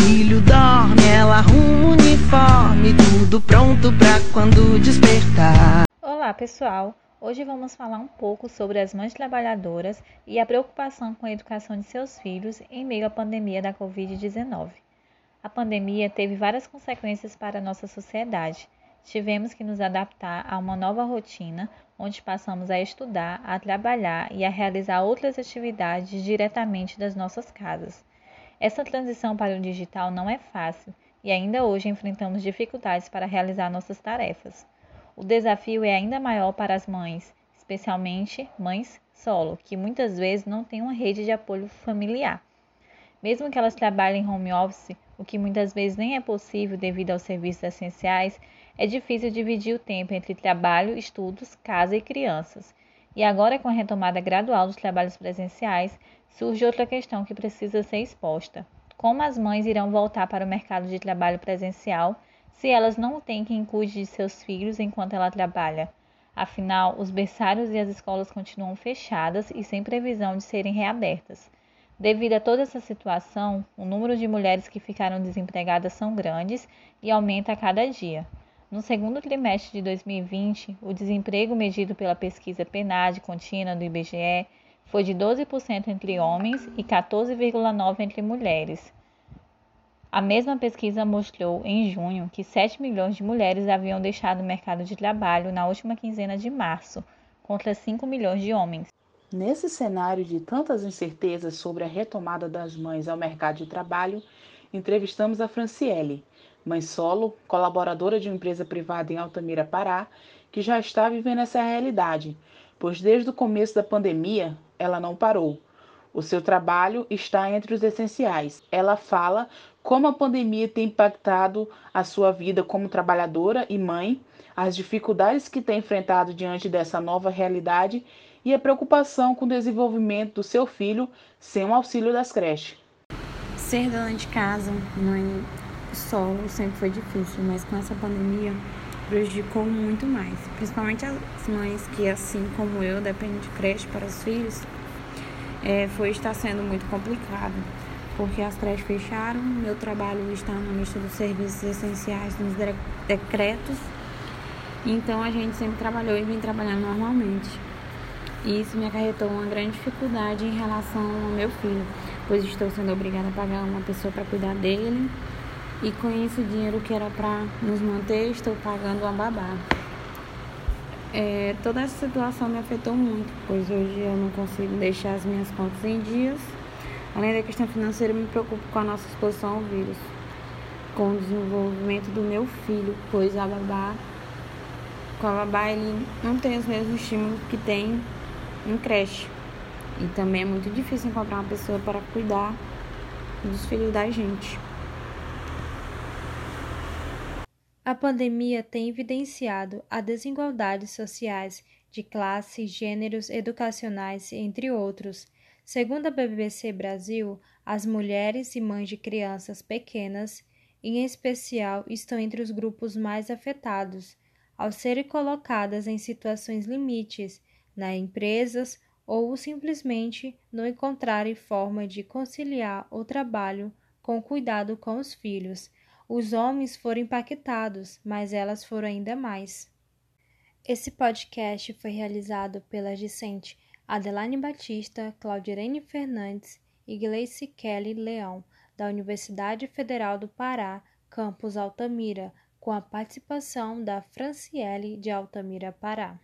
filho dorme, ela arruma o uniforme, tudo pronto pra quando despertar. Olá, pessoal. Hoje vamos falar um pouco sobre as mães trabalhadoras e a preocupação com a educação de seus filhos em meio à pandemia da Covid-19. A pandemia teve várias consequências para a nossa sociedade. Tivemos que nos adaptar a uma nova rotina, onde passamos a estudar, a trabalhar e a realizar outras atividades diretamente das nossas casas. Essa transição para o digital não é fácil e ainda hoje enfrentamos dificuldades para realizar nossas tarefas. O desafio é ainda maior para as mães, especialmente mães solo, que muitas vezes não têm uma rede de apoio familiar. Mesmo que elas trabalhem em home office, o que muitas vezes nem é possível devido aos serviços essenciais, é difícil dividir o tempo entre trabalho, estudos, casa e crianças. E agora, com a retomada gradual dos trabalhos presenciais, surge outra questão que precisa ser exposta: como as mães irão voltar para o mercado de trabalho presencial se elas não têm quem cuide de seus filhos enquanto ela trabalha? Afinal, os berçários e as escolas continuam fechadas e sem previsão de serem reabertas. Devido a toda essa situação, o número de mulheres que ficaram desempregadas são grandes e aumenta a cada dia. No segundo trimestre de 2020, o desemprego medido pela pesquisa PNAD contínua do IBGE foi de 12% entre homens e 14,9% entre mulheres. A mesma pesquisa mostrou em junho que 7 milhões de mulheres haviam deixado o mercado de trabalho na última quinzena de março, contra 5 milhões de homens. Nesse cenário de tantas incertezas sobre a retomada das mães ao mercado de trabalho, entrevistamos a Franciele, mãe solo, colaboradora de uma empresa privada em Altamira, Pará, que já está vivendo essa realidade, pois desde o começo da pandemia ela não parou. O seu trabalho está entre os essenciais. Ela fala como a pandemia tem impactado a sua vida como trabalhadora e mãe, as dificuldades que tem enfrentado diante dessa nova realidade e a preocupação com o desenvolvimento do seu filho sem o auxílio das creches. Ser dona de casa, mãe solo sempre foi difícil, mas com essa pandemia prejudicou muito mais, principalmente as mães que, assim como eu, dependem de creche para os filhos, é, foi estar sendo muito complicado, porque as creches fecharam, meu trabalho está na lista dos serviços essenciais nos decretos, então a gente sempre trabalhou e vem trabalhando normalmente. E isso me acarretou uma grande dificuldade em relação ao meu filho, pois estou sendo obrigada a pagar uma pessoa para cuidar dele e com isso, o dinheiro que era para nos manter, estou pagando uma babá. É, toda essa situação me afetou muito, pois hoje eu não consigo deixar as minhas contas em dias. Além da questão financeira, me preocupo com a nossa exposição ao vírus, com o desenvolvimento do meu filho, pois a babá, com a babá, ele não tem os mesmos estímulos que tem em creche. E também é muito difícil encontrar uma pessoa para cuidar dos filhos da gente. A pandemia tem evidenciado as desigualdades sociais de classe, gêneros, educacionais, entre outros. Segundo a BBC Brasil, as mulheres e mães de crianças pequenas, em especial, estão entre os grupos mais afetados, ao serem colocadas em situações limites nas empresas ou simplesmente não encontrarem forma de conciliar o trabalho com cuidado com os filhos os homens foram impactados, mas elas foram ainda mais. Esse podcast foi realizado pela discente Adelaine Batista, Claudirene Fernandes e Gleice Kelly Leão, da Universidade Federal do Pará, campus Altamira, com a participação da Franciele de Altamira, Pará.